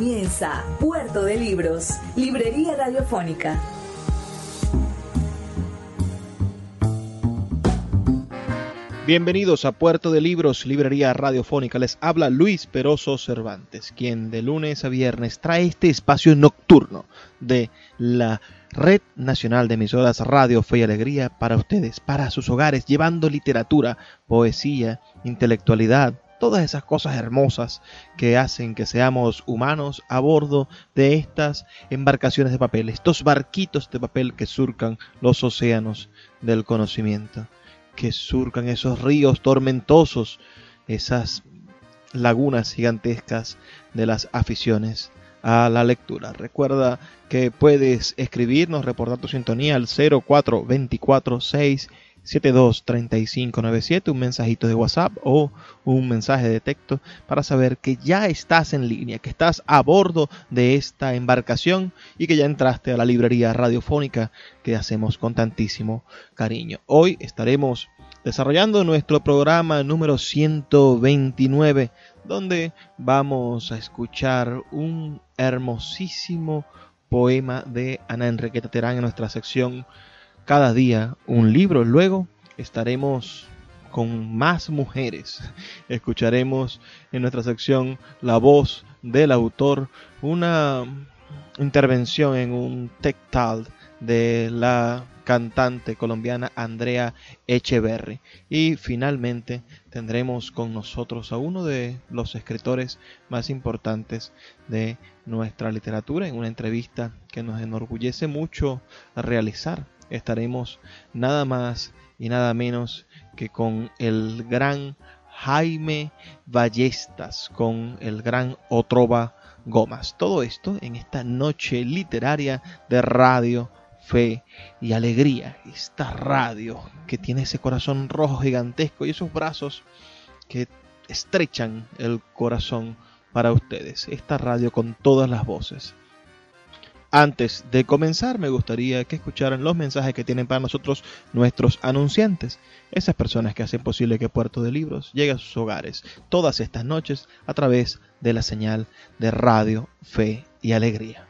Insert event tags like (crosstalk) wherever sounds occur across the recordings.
Comienza Puerto de Libros, Librería Radiofónica. Bienvenidos a Puerto de Libros, Librería Radiofónica. Les habla Luis Peroso Cervantes, quien de lunes a viernes trae este espacio nocturno de la Red Nacional de Emisoras Radio Fe y Alegría para ustedes, para sus hogares, llevando literatura, poesía, intelectualidad, todas esas cosas hermosas que hacen que seamos humanos a bordo de estas embarcaciones de papel, estos barquitos de papel que surcan los océanos del conocimiento, que surcan esos ríos tormentosos, esas lagunas gigantescas de las aficiones a la lectura. Recuerda que puedes escribirnos, reportar tu sintonía al 04246 723597, un mensajito de WhatsApp o un mensaje de texto para saber que ya estás en línea, que estás a bordo de esta embarcación y que ya entraste a la librería radiofónica que hacemos con tantísimo cariño. Hoy estaremos desarrollando nuestro programa número 129 donde vamos a escuchar un hermosísimo poema de Ana Enriqueta Terán en nuestra sección cada día un libro. Luego estaremos con más mujeres. (laughs) Escucharemos en nuestra sección la voz del autor, una intervención en un tectal de la cantante colombiana Andrea Echeverry. Y finalmente tendremos con nosotros a uno de los escritores más importantes de nuestra literatura en una entrevista que nos enorgullece mucho realizar estaremos nada más y nada menos que con el gran Jaime Ballestas, con el gran Otrova Gomas. Todo esto en esta noche literaria de radio, fe y alegría. Esta radio que tiene ese corazón rojo gigantesco y esos brazos que estrechan el corazón para ustedes. Esta radio con todas las voces. Antes de comenzar, me gustaría que escucharan los mensajes que tienen para nosotros nuestros anunciantes, esas personas que hacen posible que Puerto de Libros llegue a sus hogares todas estas noches a través de la señal de Radio, Fe y Alegría.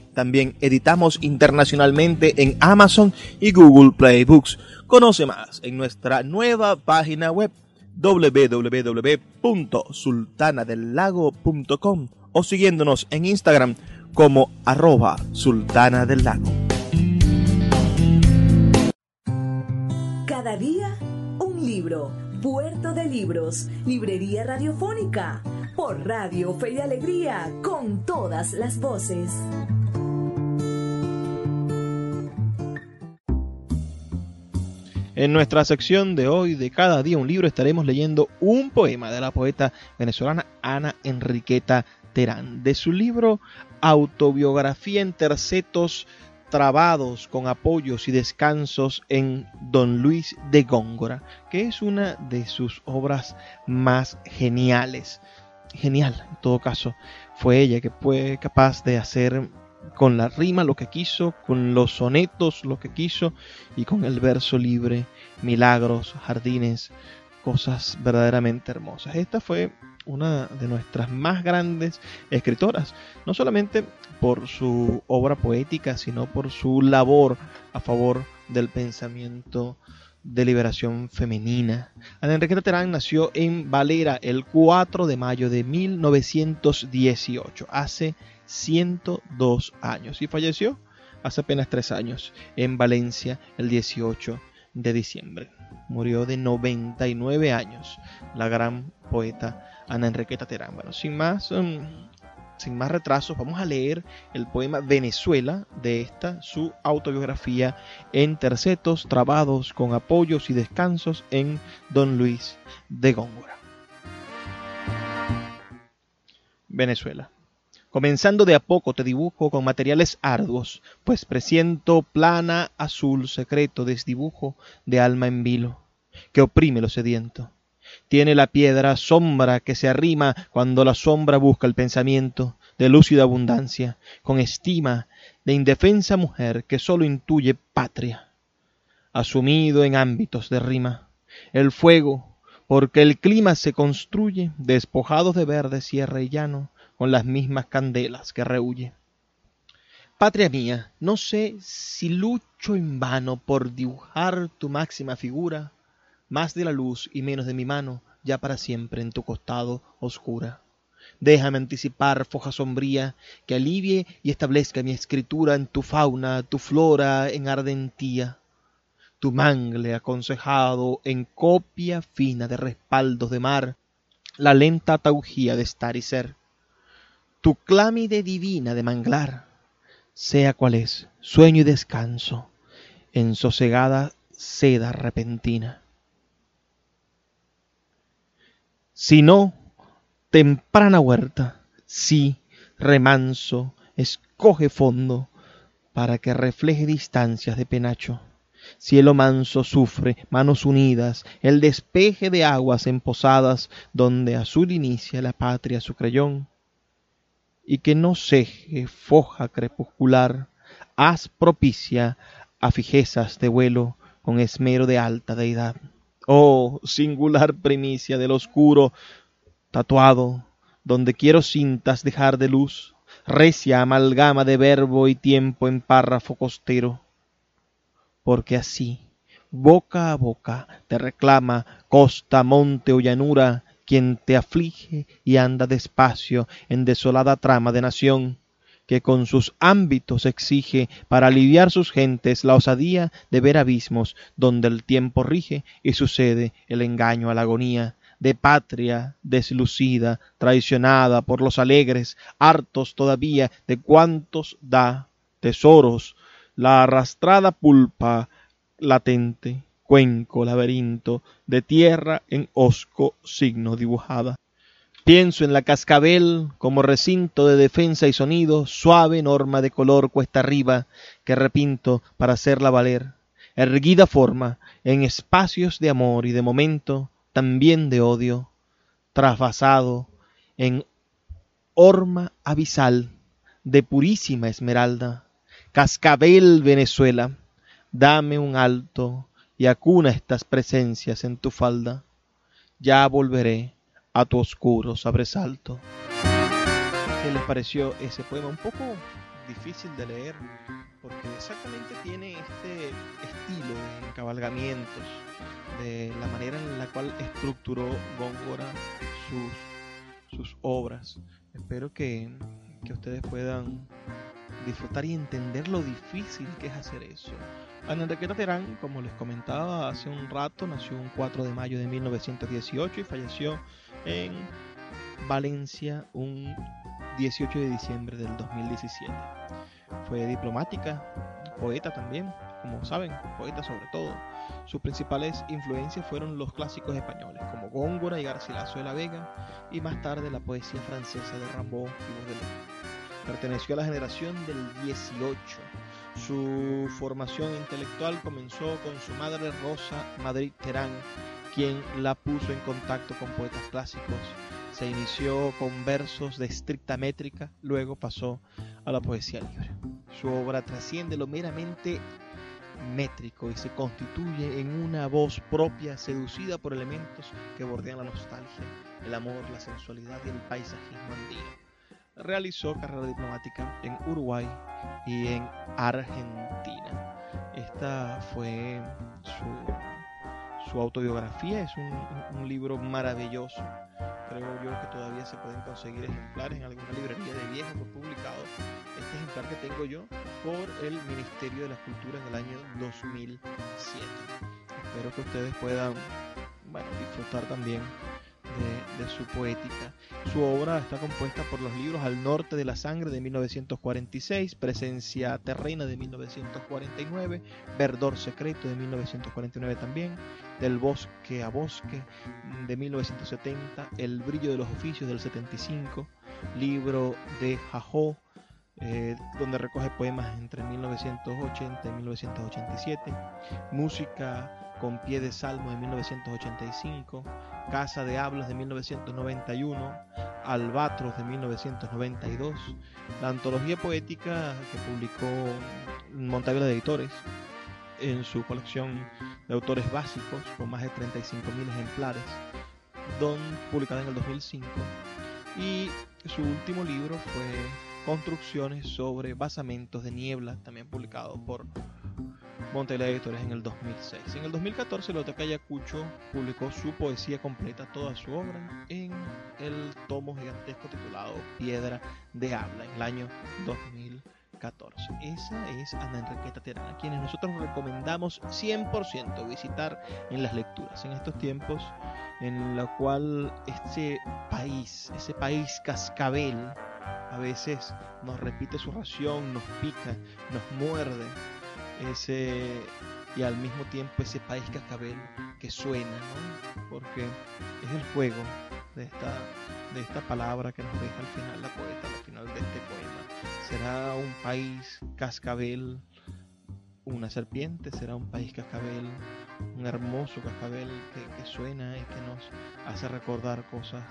también editamos internacionalmente en Amazon y Google Play Books. Conoce más en nuestra nueva página web www.sultanadelago.com o siguiéndonos en Instagram como arroba sultana del lago. Cada día un libro. Puerto de Libros, Librería Radiofónica, por Radio Fe y Alegría, con todas las voces. En nuestra sección de hoy de Cada día un libro estaremos leyendo un poema de la poeta venezolana Ana Enriqueta Terán, de su libro Autobiografía en tercetos trabados con apoyos y descansos en Don Luis de Góngora, que es una de sus obras más geniales. Genial, en todo caso, fue ella que fue capaz de hacer con la rima lo que quiso, con los sonetos lo que quiso y con el verso libre, milagros, jardines, cosas verdaderamente hermosas. Esta fue una de nuestras más grandes escritoras, no solamente por su obra poética, sino por su labor a favor del pensamiento de liberación femenina. Ana Enriqueta Terán nació en Valera el 4 de mayo de 1918, hace 102 años, y falleció hace apenas tres años en Valencia el 18 de diciembre. Murió de 99 años la gran poeta Ana Enriqueta Terán. Bueno, sin más, um, sin más retrasos, vamos a leer el poema Venezuela de esta, su autobiografía en tercetos, trabados con apoyos y descansos en Don Luis de Góngora. Venezuela. Comenzando de a poco te dibujo con materiales arduos, pues presiento plana, azul, secreto desdibujo de alma en vilo, que oprime lo sediento. Tiene la piedra sombra que se arrima cuando la sombra busca el pensamiento de lúcida abundancia, con estima de indefensa mujer que sólo intuye patria. Asumido en ámbitos de rima, el fuego, porque el clima se construye despojado de verde sierra y llano, con las mismas candelas que rehuye. Patria mía, no sé si lucho en vano por dibujar tu máxima figura, más de la luz y menos de mi mano, ya para siempre en tu costado oscura. Déjame anticipar foja sombría que alivie y establezca mi escritura en tu fauna, tu flora en ardentía. Tu mangle aconsejado en copia fina de respaldos de mar, la lenta taugía de estar y ser tu clámide divina de manglar, sea cual es, sueño y descanso, en sosegada seda repentina. Si no, temprana huerta, si, remanso, escoge fondo, para que refleje distancias de penacho. Cielo manso sufre, manos unidas, el despeje de aguas emposadas, donde azul inicia la patria su creyón, y que no ceje foja crepuscular, haz propicia a fijezas de vuelo con esmero de alta deidad. Oh, singular primicia del oscuro tatuado, donde quiero cintas dejar de luz, recia amalgama de verbo y tiempo en párrafo costero, porque así, boca a boca, te reclama costa, monte o llanura, quien te aflige y anda despacio en desolada trama de nación, que con sus ámbitos exige para aliviar sus gentes la osadía de ver abismos donde el tiempo rige y sucede el engaño a la agonía de patria deslucida, traicionada por los alegres, hartos todavía de cuantos da tesoros, la arrastrada pulpa latente cuenco, laberinto, de tierra en osco signo dibujada. Pienso en la cascabel como recinto de defensa y sonido, suave norma de color cuesta arriba que repinto para hacerla valer, erguida forma en espacios de amor y de momento, también de odio, trasvasado en horma abisal de purísima esmeralda, cascabel Venezuela, dame un alto y acuna estas presencias en tu falda, ya volveré a tu oscuro sobresalto. ¿Qué les pareció ese poema? Un poco difícil de leer, porque exactamente tiene este estilo de encabalgamientos, de la manera en la cual estructuró Góngora sus, sus obras. Espero que, que ustedes puedan disfrutar y entender lo difícil que es hacer eso. Ana Enriqueta Terán, como les comentaba hace un rato, nació un 4 de mayo de 1918 y falleció en Valencia un 18 de diciembre del 2017. Fue diplomática, poeta también, como saben, poeta sobre todo. Sus principales influencias fueron los clásicos españoles, como Góngora y Garcilaso de la Vega, y más tarde la poesía francesa de Rimbaud y Baudelaire. Perteneció a la generación del 18 su formación intelectual comenzó con su madre Rosa Madrid Terán, quien la puso en contacto con poetas clásicos. Se inició con versos de estricta métrica, luego pasó a la poesía libre. Su obra trasciende lo meramente métrico y se constituye en una voz propia seducida por elementos que bordean la nostalgia, el amor, la sensualidad y el paisajismo andino realizó carrera diplomática en Uruguay y en Argentina. Esta fue su, autobiografía, es un, libro maravilloso. Creo yo que todavía se pueden conseguir ejemplares en alguna librería de viejos publicados. este ejemplar que tengo yo por el Ministerio de la Cultura en el año 2007. Espero que ustedes puedan bueno, disfrutar también de, su poética. Su obra está compuesta por los libros Al Norte de la Sangre de 1946, Presencia Terrena de 1949, Verdor Secreto de 1949 también, Del Bosque a Bosque de 1970, El Brillo de los Oficios del 75, libro de Jajó, eh, donde recoge poemas entre 1980 y 1987, música con pie de salmo de 1985, Casa de Hablas de 1991, Albatros de 1992, la antología poética que publicó Montavila de Editores en su colección de autores básicos con más de 35.000 ejemplares, Don, publicada en el 2005, y su último libro fue Construcciones sobre basamentos de niebla, también publicado por Montela Editores en el 2006. En el 2014, Loteca Ayacucho publicó su poesía completa, toda su obra, en el tomo gigantesco titulado Piedra de Habla, en el año 2014. Esa es Ana Enriqueta Terana, quienes nosotros recomendamos 100% visitar en las lecturas, en estos tiempos en la cual este país, ese país cascabel, a veces nos repite su ración, nos pica, nos muerde, ese y al mismo tiempo ese país cascabel que suena, ¿no? porque es el juego de esta, de esta palabra que nos deja al final la poeta, al final de este poema. ¿Será un país cascabel una serpiente? ¿Será un país cascabel, un hermoso cascabel que, que suena y que nos hace recordar cosas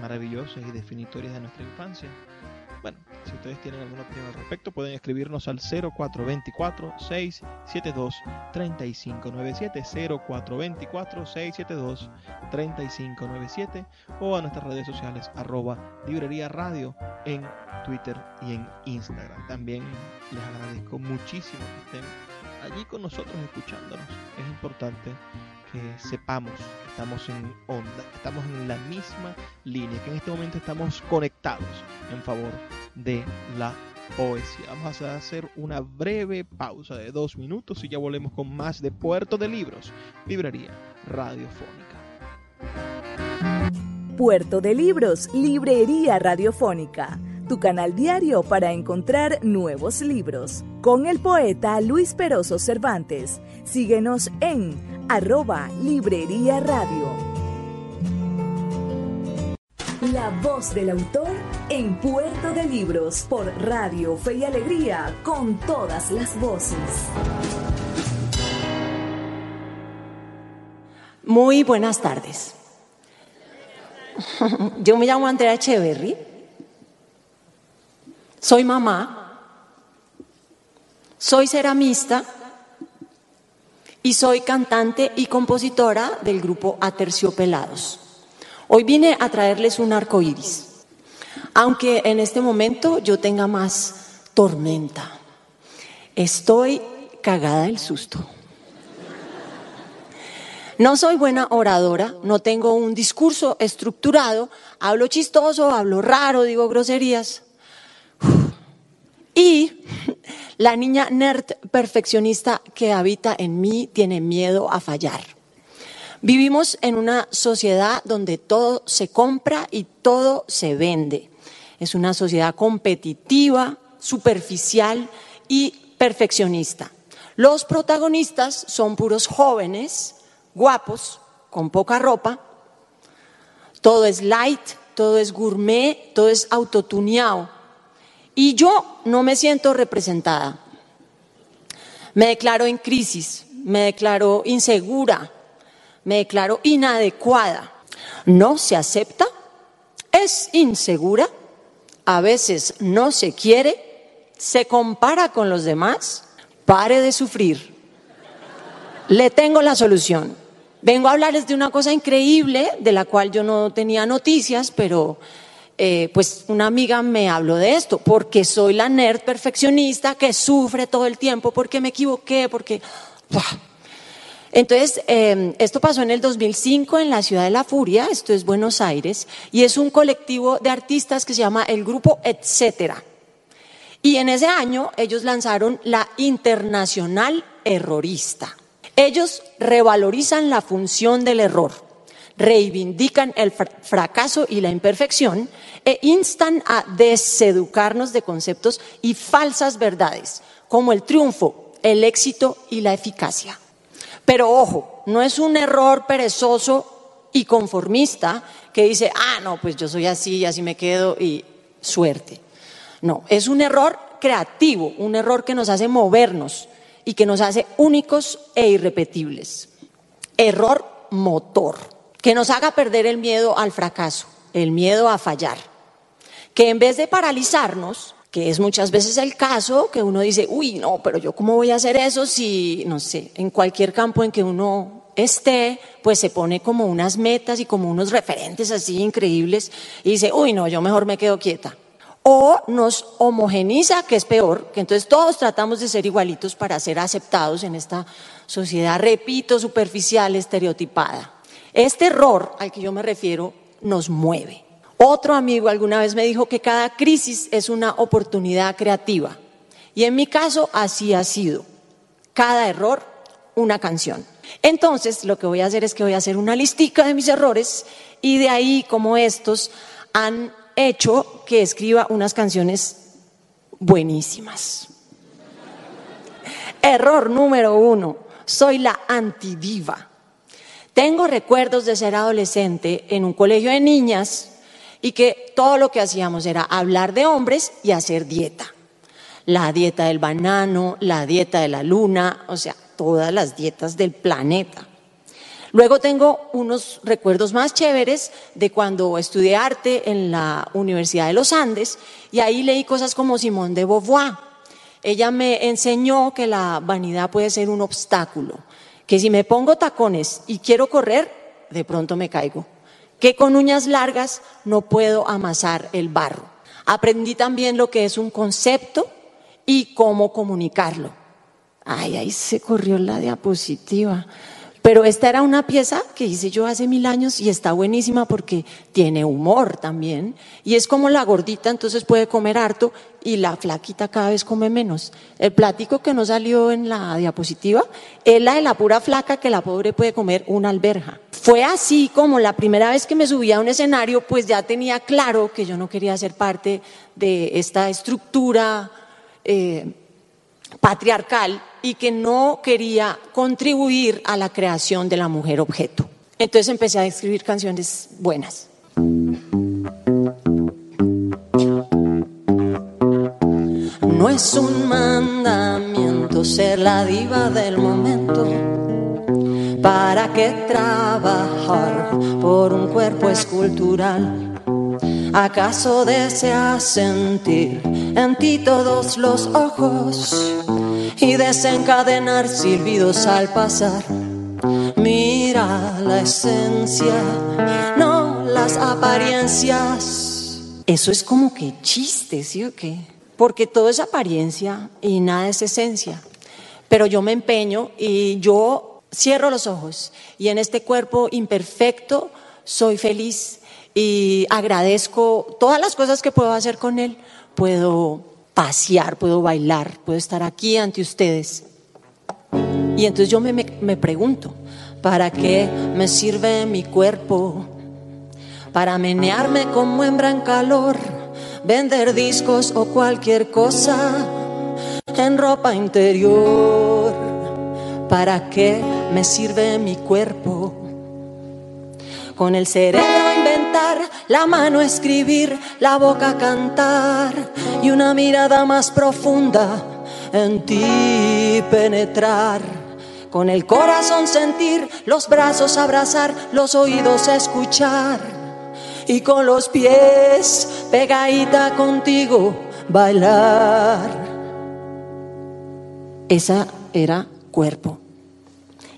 maravillosas y definitorias de nuestra infancia? Si ustedes tienen alguna opinión al respecto, pueden escribirnos al 0424-672-3597, 0424-672-3597 o a nuestras redes sociales arroba librería radio en Twitter y en Instagram. También les agradezco muchísimo que estén allí con nosotros escuchándonos. Es importante que sepamos que estamos en onda, que estamos en la misma línea, que en este momento estamos conectados en favor de la poesía. Vamos a hacer una breve pausa de dos minutos y ya volvemos con más de Puerto de Libros, Librería Radiofónica. Puerto de Libros, Librería Radiofónica, tu canal diario para encontrar nuevos libros. Con el poeta Luis Peroso Cervantes. Síguenos en arroba Librería Radio. La voz del autor en Puerto de Libros por Radio Fe y Alegría con todas las voces. Muy buenas tardes. (laughs) Yo me llamo Andrea Echeverry. Soy mamá. Soy ceramista. Y soy cantante y compositora del grupo Aterciopelados. Hoy vine a traerles un arco iris, aunque en este momento yo tenga más tormenta. Estoy cagada del susto. No soy buena oradora, no tengo un discurso estructurado, hablo chistoso, hablo raro, digo groserías. Y la niña nerd perfeccionista que habita en mí tiene miedo a fallar. Vivimos en una sociedad donde todo se compra y todo se vende. Es una sociedad competitiva, superficial y perfeccionista. Los protagonistas son puros jóvenes, guapos, con poca ropa. Todo es light, todo es gourmet, todo es autotuneado. Y yo no me siento representada. Me declaro en crisis, me declaro insegura, me declaro inadecuada, no se acepta, es insegura, a veces no se quiere, se compara con los demás, pare de sufrir. Le tengo la solución. Vengo a hablarles de una cosa increíble de la cual yo no tenía noticias, pero eh, pues una amiga me habló de esto, porque soy la nerd perfeccionista que sufre todo el tiempo, porque me equivoqué, porque... Entonces, em, esto pasó en el 2005 en la ciudad de La Furia, esto es Buenos Aires, y es un colectivo de artistas que se llama el Grupo Etcétera. Y en ese año ellos lanzaron la Internacional Errorista. Ellos revalorizan la función del error, reivindican el fracaso y la imperfección e instan a deseducarnos de conceptos y falsas verdades, como el triunfo, el éxito y la eficacia. Pero ojo, no es un error perezoso y conformista que dice, ah, no, pues yo soy así y así me quedo y suerte. No, es un error creativo, un error que nos hace movernos y que nos hace únicos e irrepetibles. Error motor, que nos haga perder el miedo al fracaso, el miedo a fallar. Que en vez de paralizarnos, que es muchas veces el caso, que uno dice, uy, no, pero yo cómo voy a hacer eso si, no sé, en cualquier campo en que uno esté, pues se pone como unas metas y como unos referentes así increíbles y dice, uy, no, yo mejor me quedo quieta o nos homogeniza, que es peor, que entonces todos tratamos de ser igualitos para ser aceptados en esta sociedad, repito, superficial, estereotipada. Este error al que yo me refiero nos mueve. Otro amigo alguna vez me dijo que cada crisis es una oportunidad creativa. Y en mi caso así ha sido. Cada error, una canción. Entonces, lo que voy a hacer es que voy a hacer una listica de mis errores y de ahí, como estos, han hecho que escriba unas canciones buenísimas. Error número uno, soy la antidiva. Tengo recuerdos de ser adolescente en un colegio de niñas y que todo lo que hacíamos era hablar de hombres y hacer dieta. La dieta del banano, la dieta de la luna, o sea, todas las dietas del planeta. Luego tengo unos recuerdos más chéveres de cuando estudié arte en la Universidad de los Andes y ahí leí cosas como Simone de Beauvoir. Ella me enseñó que la vanidad puede ser un obstáculo, que si me pongo tacones y quiero correr, de pronto me caigo, que con uñas largas no puedo amasar el barro. Aprendí también lo que es un concepto y cómo comunicarlo. Ay, ahí se corrió la diapositiva. Pero esta era una pieza que hice yo hace mil años y está buenísima porque tiene humor también. Y es como la gordita, entonces puede comer harto y la flaquita cada vez come menos. El plático que no salió en la diapositiva es la de la pura flaca que la pobre puede comer una alberja. Fue así como la primera vez que me subí a un escenario, pues ya tenía claro que yo no quería ser parte de esta estructura. Eh, patriarcal y que no quería contribuir a la creación de la mujer objeto. Entonces empecé a escribir canciones buenas. No es un mandamiento ser la diva del momento. ¿Para qué trabajar por un cuerpo escultural? ¿Acaso deseas sentir en ti todos los ojos y desencadenar silbidos al pasar? Mira la esencia, no las apariencias. Eso es como que chiste, ¿sí o qué? Porque todo es apariencia y nada es esencia. Pero yo me empeño y yo cierro los ojos y en este cuerpo imperfecto soy feliz y agradezco todas las cosas que puedo hacer con Él. Puedo pasear, puedo bailar, puedo estar aquí ante ustedes. Y entonces yo me, me, pregunto, ¿para qué me sirve mi cuerpo? Para menearme como hembra en calor, vender discos o cualquier cosa en ropa interior. ¿Para qué me sirve mi cuerpo? Con el cerebro inventar, la mano escribir, la boca cantar y una mirada más profunda en ti penetrar. Con el corazón sentir, los brazos abrazar, los oídos escuchar y con los pies pegadita contigo bailar. Esa era cuerpo.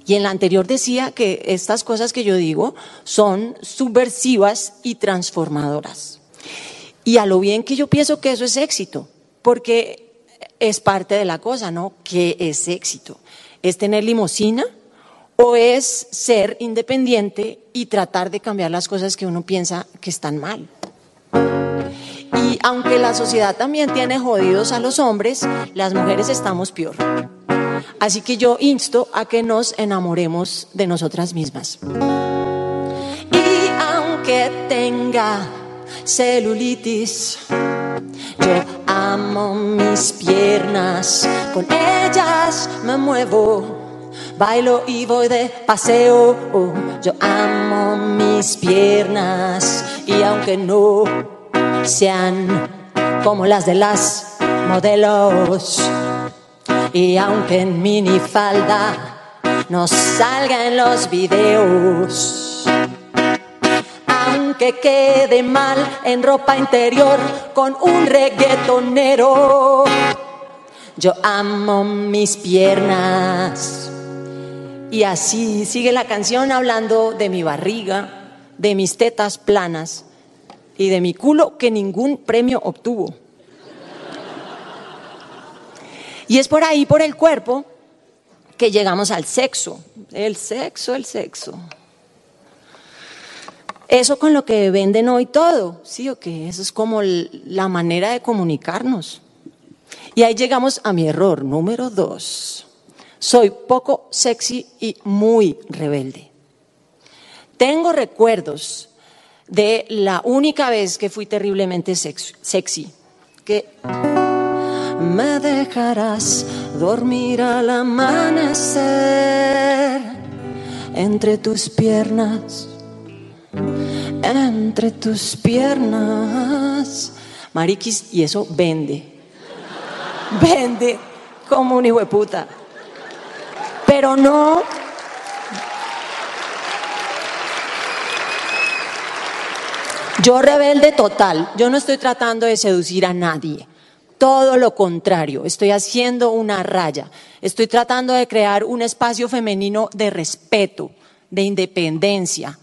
Y en la anterior decía que estas cosas que yo digo son subversivas y transformadoras. Y a lo bien que yo pienso que eso es éxito, porque es parte de la cosa, ¿no? ¿Qué es éxito? ¿Es tener limosina o es ser independiente y tratar de cambiar las cosas que uno piensa que están mal? Y aunque la sociedad también tiene jodidos a los hombres, las mujeres estamos peor. Así que yo insto a que nos enamoremos de nosotras mismas. Y aunque tenga celulitis, yo amo mis piernas, con ellas me muevo. Bailo y voy de paseo, yo amo mis piernas y aunque no sean como las de las modelos, y aunque en minifalda no salga en los videos, aunque quede mal en ropa interior con un reggaetonero, yo amo mis piernas. Y así sigue la canción hablando de mi barriga, de mis tetas planas y de mi culo que ningún premio obtuvo. Y es por ahí, por el cuerpo, que llegamos al sexo. El sexo, el sexo. Eso con lo que venden hoy todo, ¿sí o qué? Eso es como la manera de comunicarnos. Y ahí llegamos a mi error número dos. Soy poco sexy y muy rebelde. Tengo recuerdos de la única vez que fui terriblemente sexy, que me dejarás dormir al amanecer entre tus piernas, entre tus piernas. Mariquis, y eso vende. Vende como un hijo de puta. Pero no. Yo rebelde total. Yo no estoy tratando de seducir a nadie todo lo contrario, estoy haciendo una raya, estoy tratando de crear un espacio femenino de respeto, de independencia,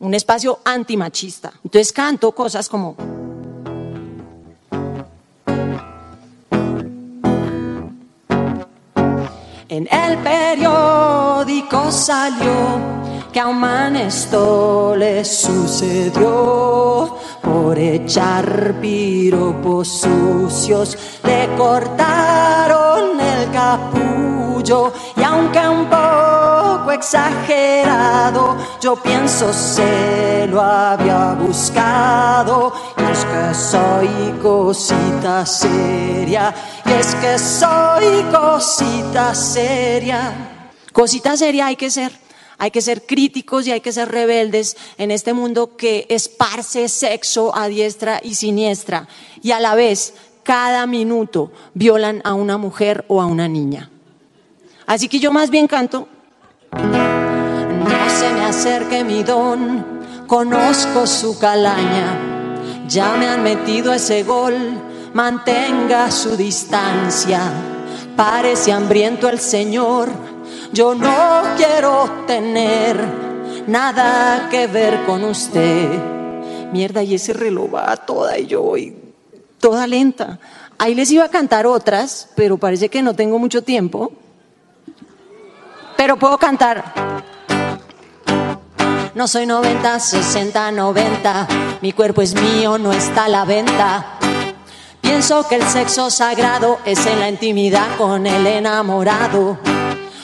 un espacio antimachista. Entonces canto cosas como... En el periódico salió que a un man esto le sucedió por echar piropos sucios, le cortaron el capullo y aunque un poco exagerado, yo pienso se lo había buscado. Y es que soy cosita seria, y es que soy cosita seria. Cosita seria hay que ser hay que ser críticos y hay que ser rebeldes en este mundo que esparce sexo a diestra y siniestra y a la vez cada minuto violan a una mujer o a una niña. Así que yo más bien canto. No se me acerque mi don, conozco su calaña, ya me han metido ese gol, mantenga su distancia, parece hambriento el Señor yo no quiero tener nada que ver con usted. Mierda, y ese reloj va toda y yo voy toda lenta. Ahí les iba a cantar otras, pero parece que no tengo mucho tiempo. Pero puedo cantar. No soy 90, 60, 90. Mi cuerpo es mío, no está a la venta. Pienso que el sexo sagrado es en la intimidad con el enamorado.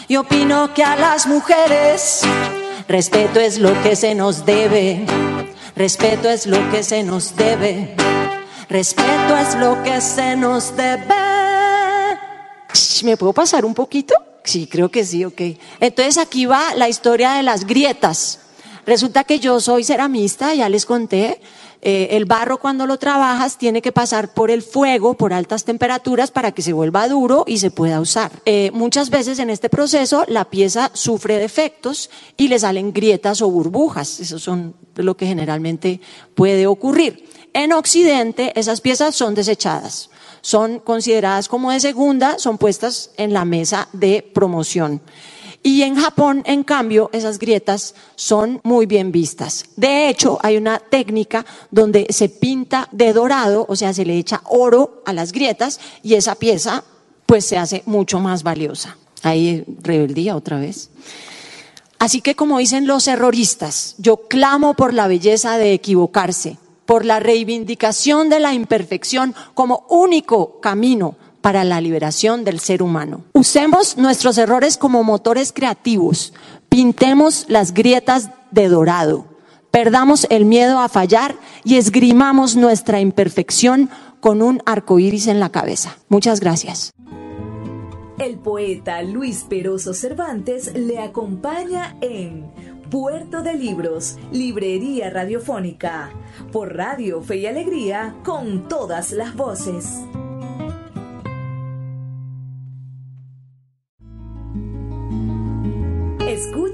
Y opino que a las mujeres respeto es lo que se nos debe. Respeto es lo que se nos debe. Respeto es lo que se nos debe. ¿Me puedo pasar un poquito? Sí, creo que sí, ok. Entonces aquí va la historia de las grietas. Resulta que yo soy ceramista, ya les conté, eh, el barro cuando lo trabajas tiene que pasar por el fuego, por altas temperaturas, para que se vuelva duro y se pueda usar. Eh, muchas veces en este proceso la pieza sufre defectos y le salen grietas o burbujas. Eso son lo que generalmente puede ocurrir. En Occidente esas piezas son desechadas son consideradas como de segunda, son puestas en la mesa de promoción. Y en Japón, en cambio, esas grietas son muy bien vistas. De hecho, hay una técnica donde se pinta de dorado, o sea, se le echa oro a las grietas y esa pieza pues se hace mucho más valiosa. Ahí rebeldía otra vez. Así que como dicen los erroristas, yo clamo por la belleza de equivocarse, por la reivindicación de la imperfección como único camino para la liberación del ser humano. Usemos nuestros errores como motores creativos, pintemos las grietas de dorado, perdamos el miedo a fallar y esgrimamos nuestra imperfección con un arco iris en la cabeza. Muchas gracias. El poeta Luis Peroso Cervantes le acompaña en Puerto de Libros, Librería Radiofónica, por Radio Fe y Alegría, con todas las voces.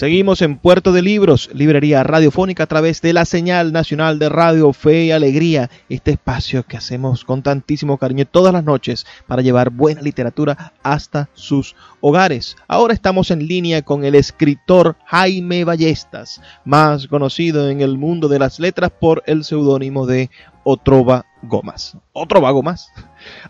Seguimos en Puerto de Libros, librería radiofónica a través de la señal nacional de Radio Fe y Alegría, este espacio que hacemos con tantísimo cariño todas las noches para llevar buena literatura hasta sus hogares. Ahora estamos en línea con el escritor Jaime Ballestas, más conocido en el mundo de las letras por el seudónimo de Otrova Gomas. Otrova Gomas,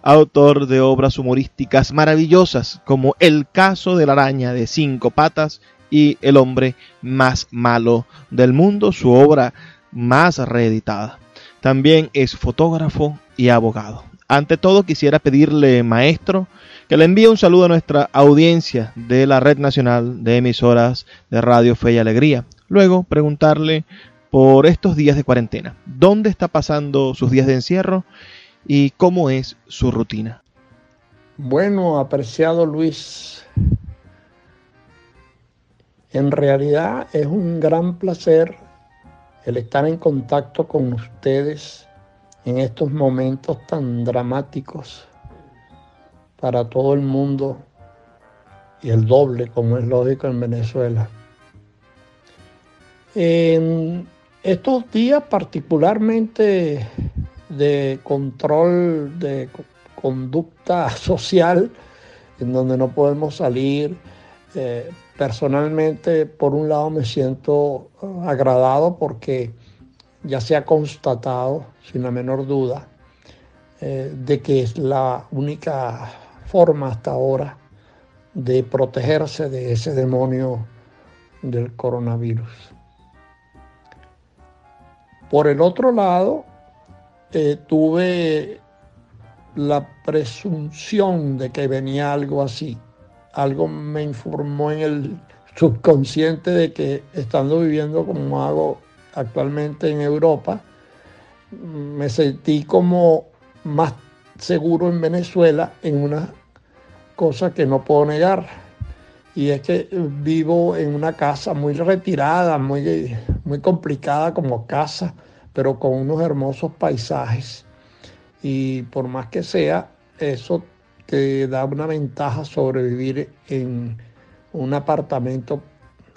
autor de obras humorísticas maravillosas como El caso de la araña de cinco patas y El hombre más malo del mundo, su obra más reeditada. También es fotógrafo y abogado. Ante todo quisiera pedirle, maestro, que le envíe un saludo a nuestra audiencia de la Red Nacional de Emisoras de Radio Fe y Alegría. Luego preguntarle por estos días de cuarentena, dónde está pasando sus días de encierro y cómo es su rutina. Bueno, apreciado Luis, en realidad es un gran placer el estar en contacto con ustedes en estos momentos tan dramáticos para todo el mundo y el doble, como es lógico en Venezuela. En estos días particularmente de control de conducta (laughs) social, en donde no podemos salir, eh, Personalmente, por un lado, me siento uh, agradado porque ya se ha constatado, sin la menor duda, eh, de que es la única forma hasta ahora de protegerse de ese demonio del coronavirus. Por el otro lado, eh, tuve la presunción de que venía algo así algo me informó en el subconsciente de que estando viviendo como hago actualmente en Europa, me sentí como más seguro en Venezuela en una cosa que no puedo negar. Y es que vivo en una casa muy retirada, muy, muy complicada como casa, pero con unos hermosos paisajes. Y por más que sea, eso te da una ventaja sobre vivir en un apartamento,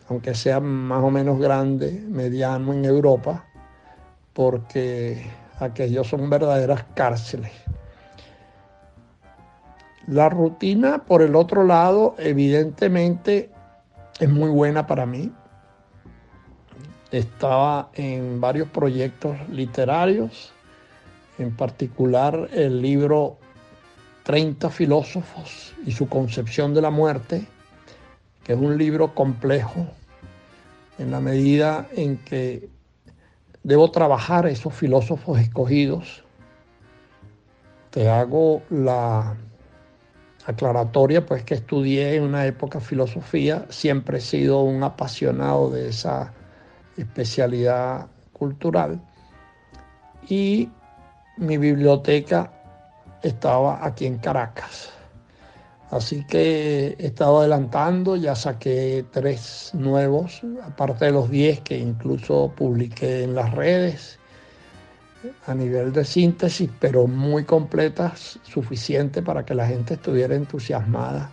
aunque sea más o menos grande, mediano en Europa, porque aquellos son verdaderas cárceles. La rutina, por el otro lado, evidentemente es muy buena para mí. Estaba en varios proyectos literarios, en particular el libro 30 filósofos y su concepción de la muerte, que es un libro complejo en la medida en que debo trabajar esos filósofos escogidos. Te hago la aclaratoria, pues que estudié en una época filosofía, siempre he sido un apasionado de esa especialidad cultural y mi biblioteca estaba aquí en Caracas. Así que he estado adelantando, ya saqué tres nuevos, aparte de los diez que incluso publiqué en las redes a nivel de síntesis, pero muy completas, suficiente para que la gente estuviera entusiasmada.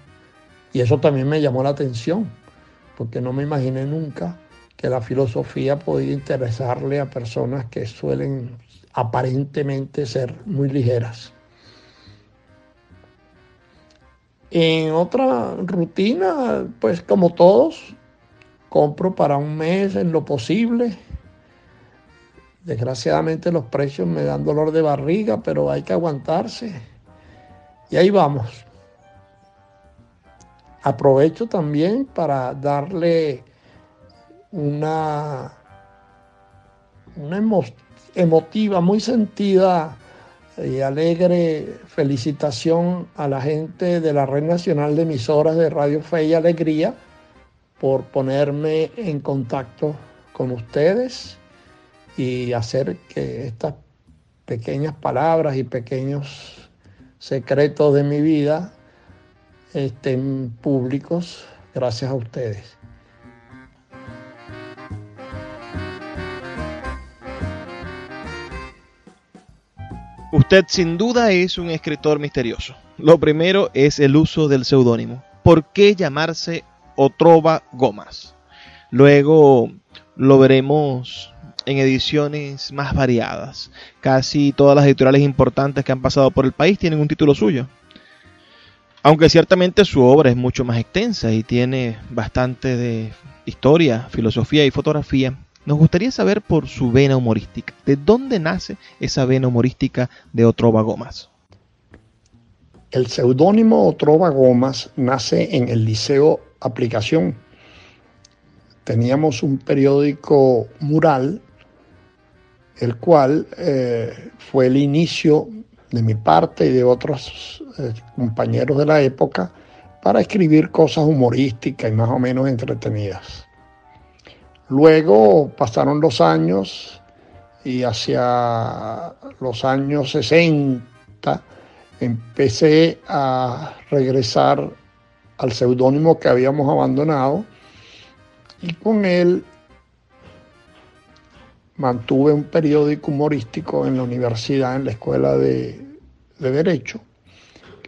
Y eso también me llamó la atención, porque no me imaginé nunca que la filosofía podía interesarle a personas que suelen aparentemente ser muy ligeras. En otra rutina, pues como todos, compro para un mes en lo posible. Desgraciadamente los precios me dan dolor de barriga, pero hay que aguantarse. Y ahí vamos. Aprovecho también para darle una, una emotiva, muy sentida y alegre felicitación a la gente de la Red Nacional de Emisoras de Radio Fe y Alegría por ponerme en contacto con ustedes y hacer que estas pequeñas palabras y pequeños secretos de mi vida estén públicos gracias a ustedes. Usted sin duda es un escritor misterioso. Lo primero es el uso del seudónimo. ¿Por qué llamarse Otrova Gomas? Luego lo veremos en ediciones más variadas. Casi todas las editoriales importantes que han pasado por el país tienen un título suyo. Aunque ciertamente su obra es mucho más extensa y tiene bastante de historia, filosofía y fotografía, nos gustaría saber por su vena humorística. ¿De dónde nace esa vena humorística de Otrova Gomas? El seudónimo Otrova Gomas nace en el Liceo Aplicación. Teníamos un periódico mural, el cual eh, fue el inicio de mi parte y de otros eh, compañeros de la época para escribir cosas humorísticas y más o menos entretenidas. Luego pasaron los años y hacia los años 60 empecé a regresar al seudónimo que habíamos abandonado y con él mantuve un periódico humorístico en la universidad, en la escuela de, Derecho,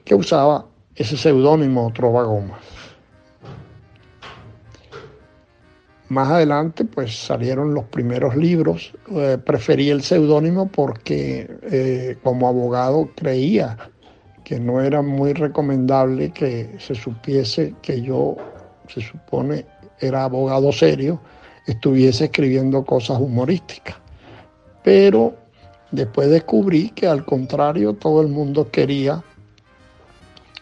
que usaba ese seudónimo Trova Goma. Más adelante, pues salieron los primeros libros. Eh, preferí el seudónimo porque eh, como abogado creía que no era muy recomendable que se supiese que yo, se supone, era abogado serio estuviese escribiendo cosas humorísticas. Pero después descubrí que al contrario todo el mundo quería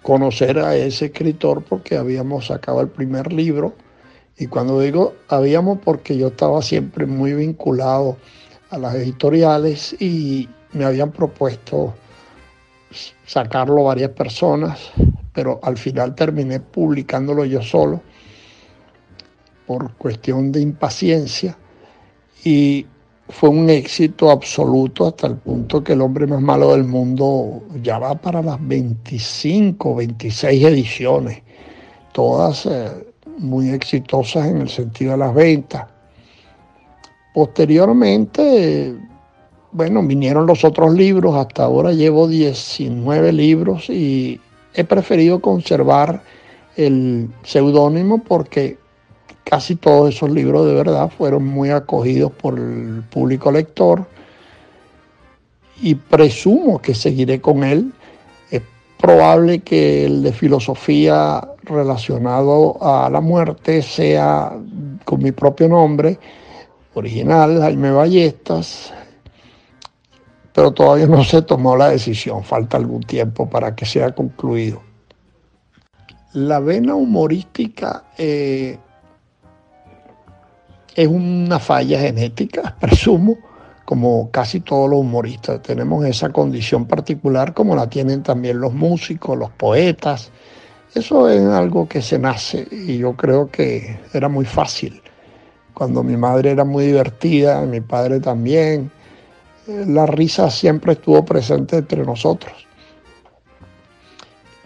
conocer a ese escritor porque habíamos sacado el primer libro. Y cuando digo habíamos porque yo estaba siempre muy vinculado a las editoriales y me habían propuesto sacarlo varias personas, pero al final terminé publicándolo yo solo por cuestión de impaciencia. Y fue un éxito absoluto hasta el punto que el hombre más malo del mundo ya va para las 25, 26 ediciones, todas eh, muy exitosas en el sentido de las ventas. Posteriormente, bueno, vinieron los otros libros, hasta ahora llevo 19 libros y he preferido conservar el seudónimo porque Casi todos esos libros de verdad fueron muy acogidos por el público lector y presumo que seguiré con él. Probable que el de filosofía relacionado a la muerte sea con mi propio nombre, original, Jaime Ballestas, pero todavía no se tomó la decisión, falta algún tiempo para que sea concluido. La vena humorística eh, es una falla genética, (laughs) presumo, como casi todos los humoristas. Tenemos esa condición particular como la tienen también los músicos, los poetas. Eso es algo que se nace y yo creo que era muy fácil. Cuando mi madre era muy divertida, mi padre también, eh, la risa siempre estuvo presente entre nosotros.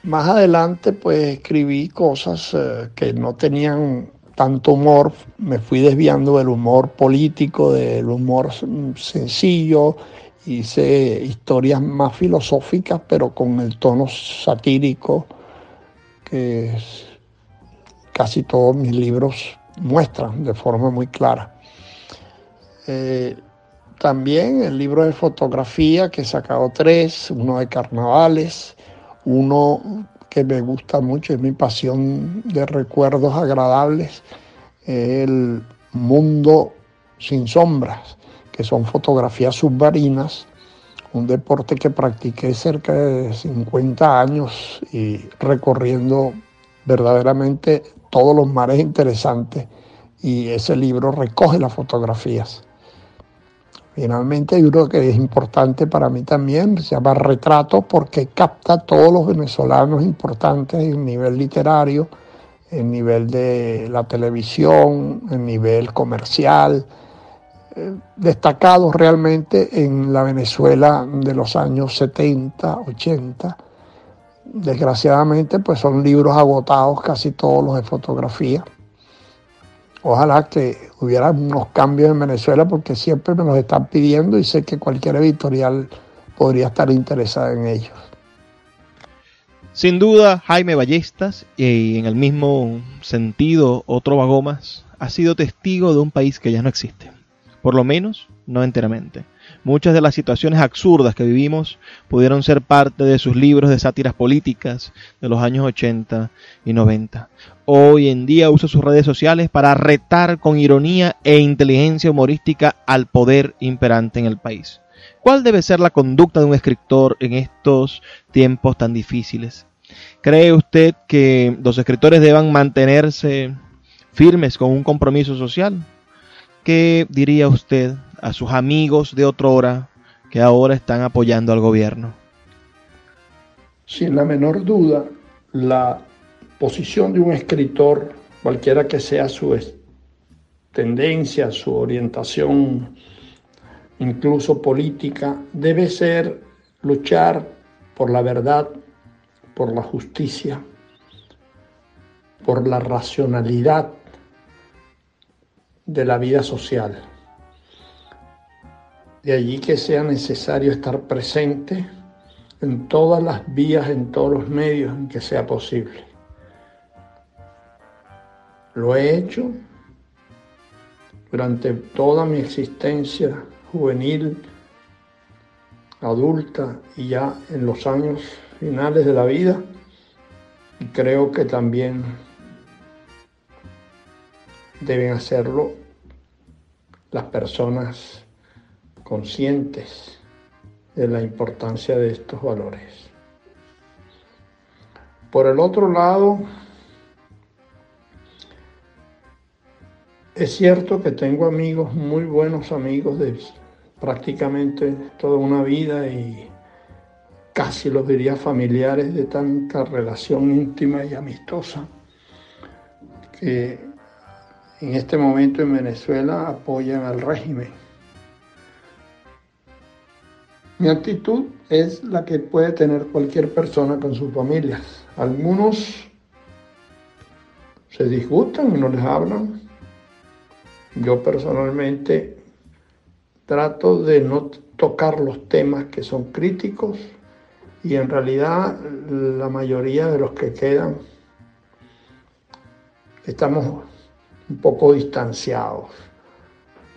Más adelante pues escribí cosas eh, que no tenían tanto humor, me fui desviando del humor político, del humor sencillo, hice historias más filosóficas, pero con el tono satírico que casi todos mis libros muestran de forma muy clara. Eh, también el libro de fotografía, que he sacado tres, uno de carnavales, uno que me gusta mucho, es mi pasión de recuerdos agradables, el mundo sin sombras, que son fotografías submarinas un deporte que practiqué cerca de 50 años y recorriendo verdaderamente todos los mares interesantes y ese libro recoge las fotografías. Finalmente hay uno que es importante para mí también, se llama Retrato porque capta todos los venezolanos importantes en nivel literario, en nivel de la televisión, en nivel comercial, eh, destacados realmente en la Venezuela de los años 70, 80. Desgraciadamente, pues son libros agotados, casi todos los de fotografía. Ojalá que hubiera unos cambios en Venezuela porque siempre me los están pidiendo y sé que cualquier editorial podría estar interesada en ellos. Sin duda, Jaime Ballestas, y en el mismo sentido, otro Bagomas, ha sido testigo de un país que ya no existe por lo menos no enteramente. Muchas de las situaciones absurdas que vivimos pudieron ser parte de sus libros de sátiras políticas de los años 80 y 90. Hoy en día usa sus redes sociales para retar con ironía e inteligencia humorística al poder imperante en el país. ¿Cuál debe ser la conducta de un escritor en estos tiempos tan difíciles? ¿Cree usted que los escritores deban mantenerse firmes con un compromiso social? ¿qué diría usted a sus amigos de otra hora que ahora están apoyando al gobierno? Sin la menor duda, la posición de un escritor, cualquiera que sea su tendencia, su orientación, incluso política, debe ser luchar por la verdad, por la justicia, por la racionalidad de la vida social. De allí que sea necesario estar presente en todas las vías, en todos los medios en que sea posible. Lo he hecho durante toda mi existencia juvenil, adulta y ya en los años finales de la vida. Y creo que también deben hacerlo las personas conscientes de la importancia de estos valores. Por el otro lado, es cierto que tengo amigos, muy buenos amigos de prácticamente toda una vida y casi los diría familiares de tanta relación íntima y amistosa, que en este momento en Venezuela apoyan al régimen. Mi actitud es la que puede tener cualquier persona con sus familias. Algunos se disgustan y no les hablan. Yo personalmente trato de no tocar los temas que son críticos y en realidad la mayoría de los que quedan estamos un poco distanciados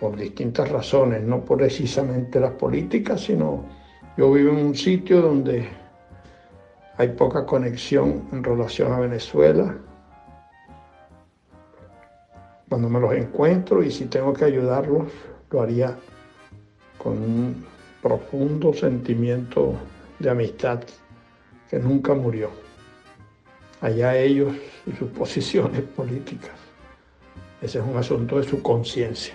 por distintas razones, no precisamente las políticas, sino yo vivo en un sitio donde hay poca conexión en relación a Venezuela. Cuando me los encuentro y si tengo que ayudarlos, lo haría con un profundo sentimiento de amistad que nunca murió. Allá ellos y sus (laughs) posiciones políticas. Ese es un asunto de su conciencia.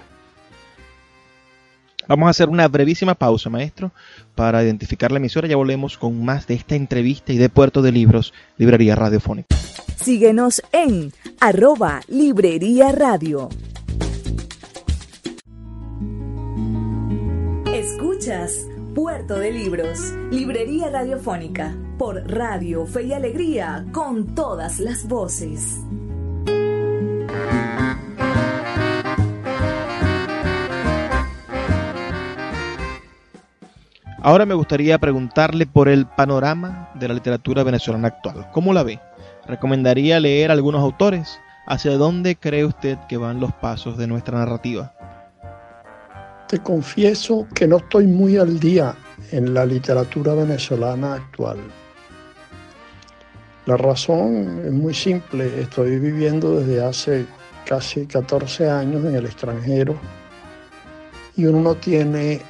Vamos a hacer una brevísima pausa, maestro, para identificar la emisora. Ya volvemos con más de esta entrevista y de Puerto de Libros, Librería Radiofónica. Síguenos en arroba Librería Radio. Escuchas Puerto de Libros, Librería Radiofónica, por Radio Fe y Alegría, con todas las voces. Ahora me gustaría preguntarle por el panorama de la literatura venezolana actual. ¿Cómo la ve? ¿Recomendaría leer algunos autores? ¿Hacia dónde cree usted que van los pasos de nuestra narrativa? Te confieso que no estoy muy al día en la literatura venezolana actual. La razón es muy simple. Estoy viviendo desde hace casi 14 años en el extranjero y uno no tiene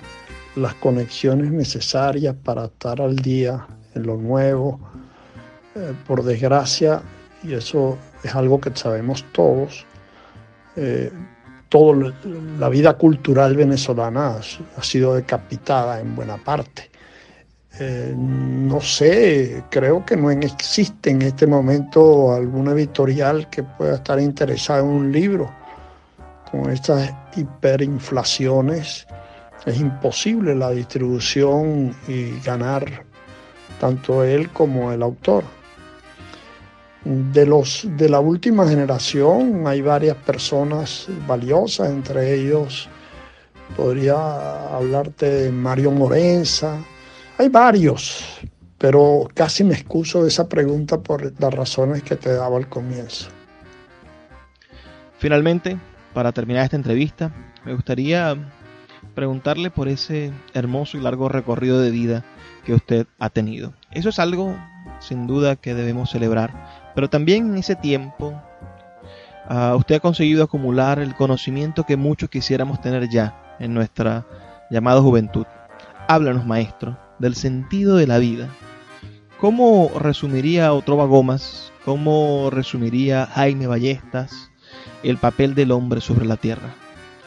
las conexiones necesarias para estar al día en lo nuevo. Eh, por desgracia, y eso es algo que sabemos todos, eh, toda la vida cultural venezolana ha, sido decapitada en buena parte. Eh, no sé, creo que no existe en este momento alguna editorial que pueda estar interesada en un libro. Con estas hiperinflaciones es imposible la distribución y ganar tanto él como el autor. De, los, de la última generación hay varias personas valiosas, entre ellos podría hablarte de Mario Morenza, hay varios, pero casi me excuso de esa pregunta por las razones que te daba al comienzo. Finalmente, para terminar esta entrevista, me gustaría preguntarle por ese hermoso y largo recorrido de vida que usted ha tenido. Eso es algo sin duda que debemos celebrar, pero también en ese tiempo uh, usted ha conseguido acumular el conocimiento que muchos quisiéramos tener ya en nuestra llamada juventud. Háblanos, maestro, del sentido de la vida. ¿Cómo resumiría Otrova Gómez, cómo resumiría Jaime Ballestas el papel del hombre sobre la tierra?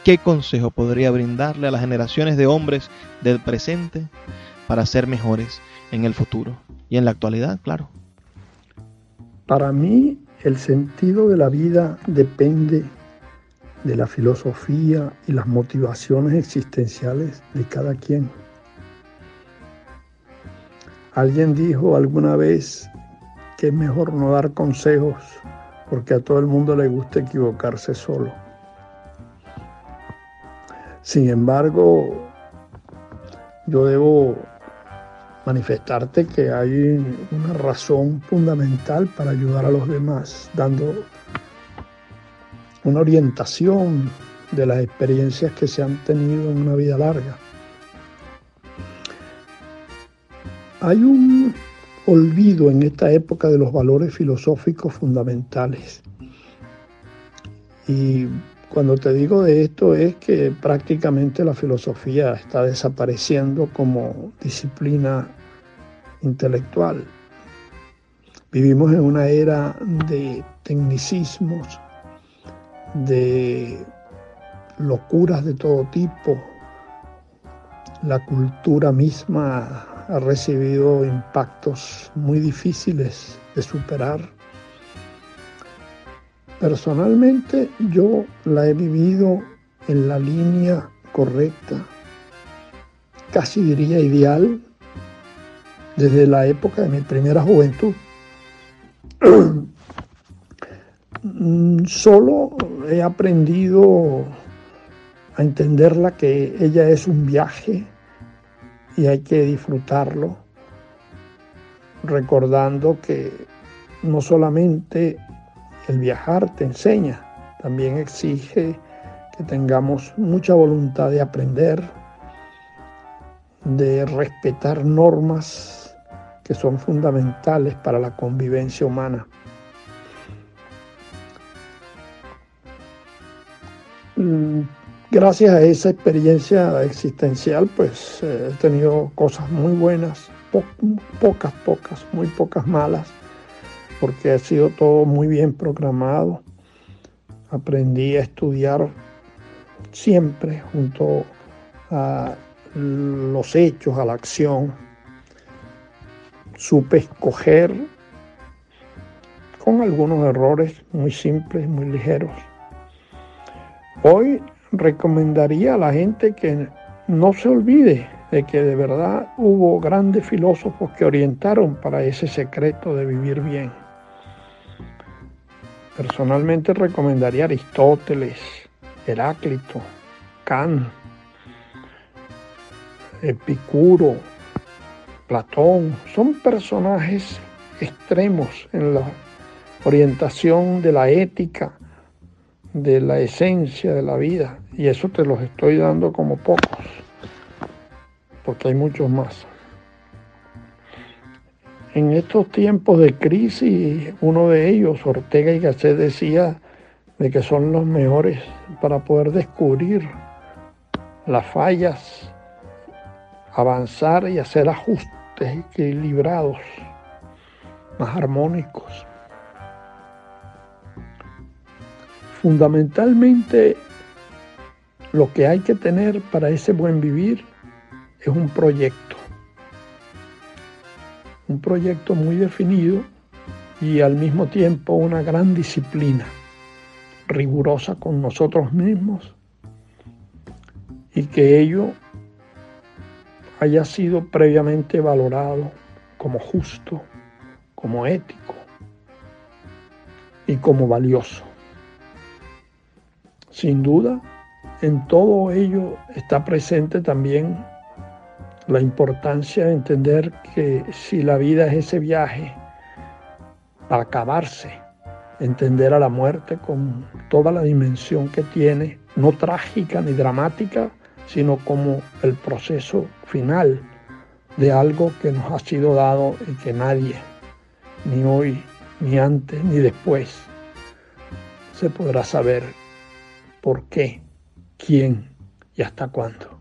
¿Qué consejo podría brindarle a las generaciones de hombres del presente para ser mejores en el futuro y en la actualidad, claro? Para mí, el sentido de la vida depende de la filosofía y las motivaciones existenciales de cada quien. Alguien dijo alguna vez que es mejor no dar consejos porque a todo el mundo le gusta equivocarse solo. Sin embargo, yo debo manifestarte que hay una razón fundamental para ayudar a los demás, dando una orientación de las experiencias que se han tenido en una vida larga. Hay un olvido en esta época de los valores filosóficos fundamentales. Y cuando te digo de esto es que prácticamente la filosofía está desapareciendo como disciplina intelectual. Vivimos en una era de tecnicismos, de locuras de todo tipo. La cultura misma ha recibido impactos muy difíciles de superar. Personalmente yo la he vivido en la línea correcta, casi diría ideal, desde la época de mi primera juventud. (clears throat) Solo he aprendido a entenderla que ella es un viaje y hay que disfrutarlo recordando que no solamente el viajar te enseña, también exige que tengamos mucha voluntad de aprender, de respetar normas que son fundamentales para la convivencia humana. Mm, gracias a esa experiencia existencial, pues eh, he tenido cosas muy buenas, pocas, pocas, muy pocas malas, porque ha sido todo muy bien programado. Aprendí a estudiar siempre junto a los hechos, a la acción. Supe escoger con algunos errores muy simples, muy ligeros. Hoy recomendaría a la gente que no se olvide de que de verdad hubo grandes filósofos que orientaron para ese secreto de vivir bien. Personalmente recomendaría Aristóteles, Heráclito, Kant, Epicuro, Platón. Son personajes extremos en la orientación de la ética, de la esencia de la vida. Y eso te los estoy dando como pocos, porque hay muchos más. En estos tiempos de crisis, uno de ellos, Ortega y Gasset, decía de que son los mejores para poder descubrir las fallas avanzar y hacer ajustes equilibrados, más armónicos. Fundamentalmente lo que hay que tener para ese buen vivir es un proyecto. Un proyecto muy definido y al mismo tiempo una gran disciplina rigurosa con nosotros mismos y que ello haya sido previamente valorado como justo, como ético y como valioso. Sin duda, en todo ello está presente también la importancia de entender que si la vida es ese viaje para acabarse, entender a la muerte con toda la dimensión que tiene, no trágica ni dramática, sino como el proceso final de algo que nos ha sido dado y que nadie, ni hoy, ni antes, ni después, se podrá saber por qué, quién y hasta cuándo.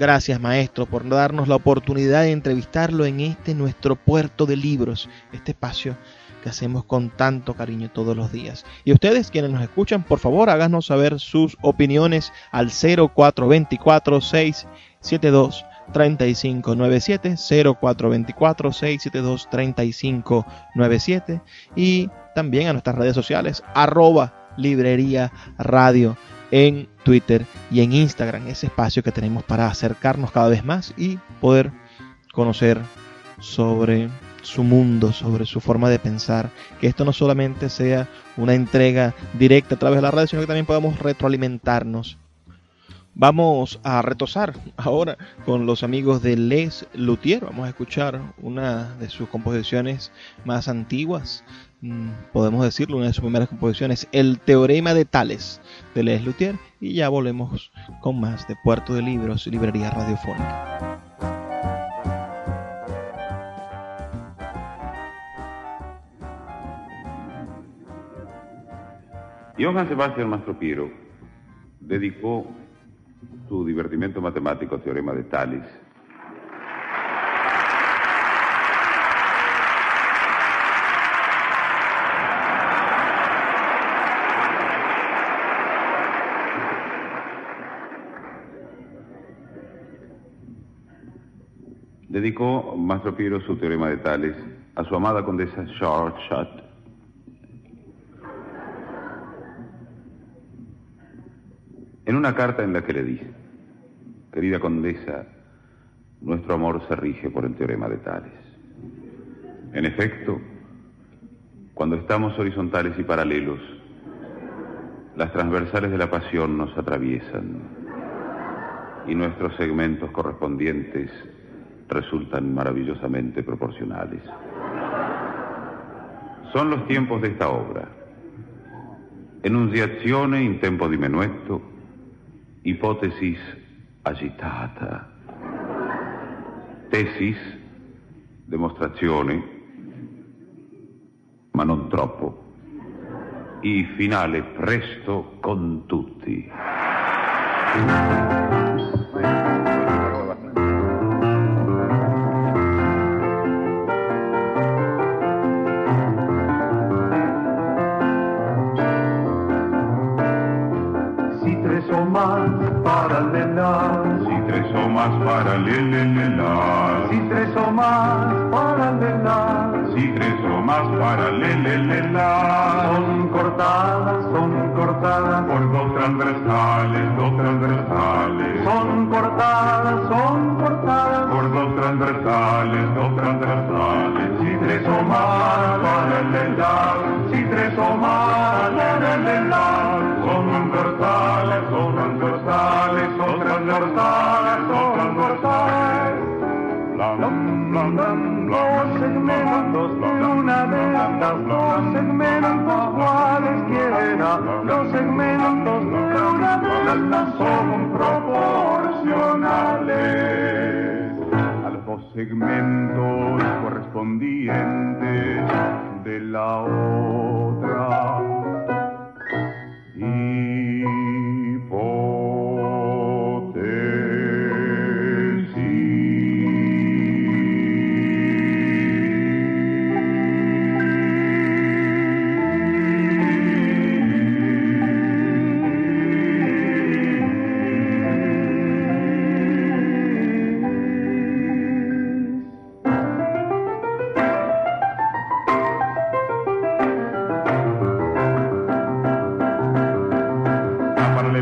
Gracias maestro por darnos la oportunidad de entrevistarlo en este nuestro puerto de libros, este espacio que hacemos con tanto cariño todos los días. Y ustedes quienes nos escuchan, por favor háganos saber sus opiniones al 0424 672 3597 0424 672 3597 y también a nuestras redes sociales arroba librería radio en Twitter y en Instagram, ese espacio que tenemos para acercarnos cada vez más y poder conocer sobre su mundo, sobre su forma de pensar, que esto no solamente sea una entrega directa a través de la radio, sino que también podamos retroalimentarnos. Vamos a retosar ahora con los amigos de Les Luthier. Vamos a escuchar una de sus composiciones más antiguas, mm, podemos decirlo, una de sus primeras composiciones, El Teorema de Tales de Les Luthier. Y ya volvemos con más de Puerto de Libros, Librería Radiofónica. Johann Sebastian Mastropiero dedicó su divertimento matemático teorema de Tales. Dedicó Mastro Piero su teorema de Tales a su amada condesa Short en una carta en la que le dice, querida condesa, nuestro amor se rige por el teorema de Tales. En efecto, cuando estamos horizontales y paralelos, las transversales de la pasión nos atraviesan y nuestros segmentos correspondientes resultan maravillosamente proporcionales. Son los tiempos de esta obra. Enunciazione in tempo di menuetto, Hipótesis agitata. Tesis, demostrazione, ma non troppo. I finale presto con tutti.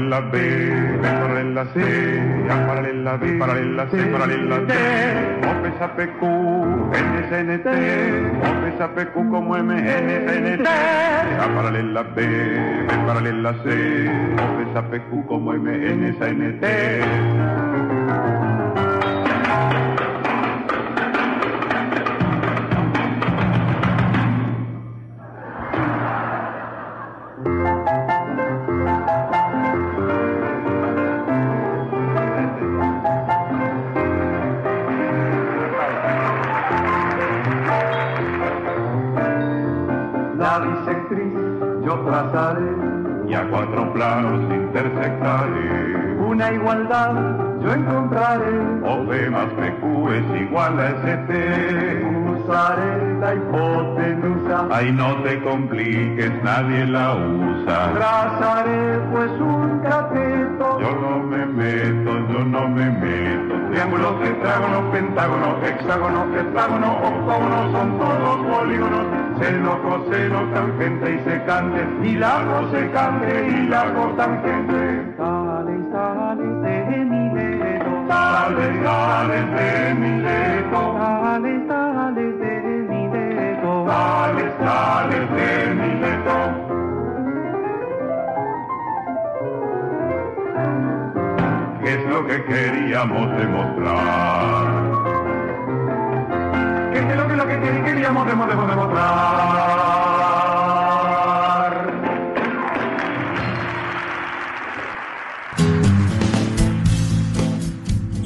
Paralela B, paralela C, paralela B, paralela C, paralela D, O pesa PQ, NSNT, O pesa PQ como MNSNT, A paralela B, B paralela C, O pesa PQ como MNSNT. ST. usaré la hipotenusa, Ay, no te compliques, nadie la usa. trazaré pues un cateto, Yo no me meto, yo no me meto. Triángulos, tetrágonos, pentágonos, hexágonos, heptágonos, octógonos, son todos polígonos. Seno, coseno, tangente y secante. Y largo, secante y largo, tangente. Sale, sale de mi leto. sale, sale de mi dedo, Sale, sale de mi leto. ¿Qué es lo que queríamos demostrar? ¿Qué es lo que, lo que quer- queríamos demo- demo- demostrar?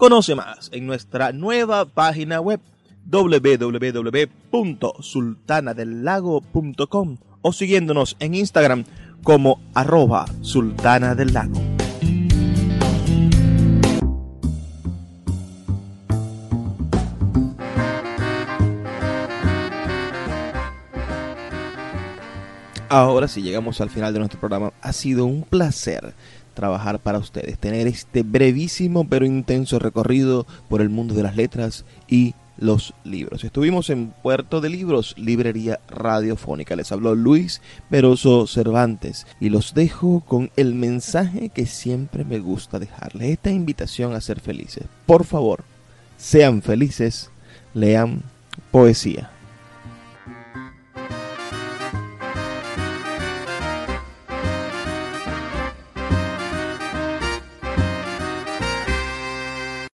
Conoce más en nuestra nueva página web www.sultanadelago.com o siguiéndonos en Instagram como arroba sultana del lago. Ahora sí llegamos al final de nuestro programa. Ha sido un placer trabajar para ustedes, tener este brevísimo pero intenso recorrido por el mundo de las letras y los libros. Estuvimos en Puerto de Libros, Librería Radiofónica. Les habló Luis Peroso Cervantes y los dejo con el mensaje que siempre me gusta dejarles, esta invitación a ser felices. Por favor, sean felices, lean poesía.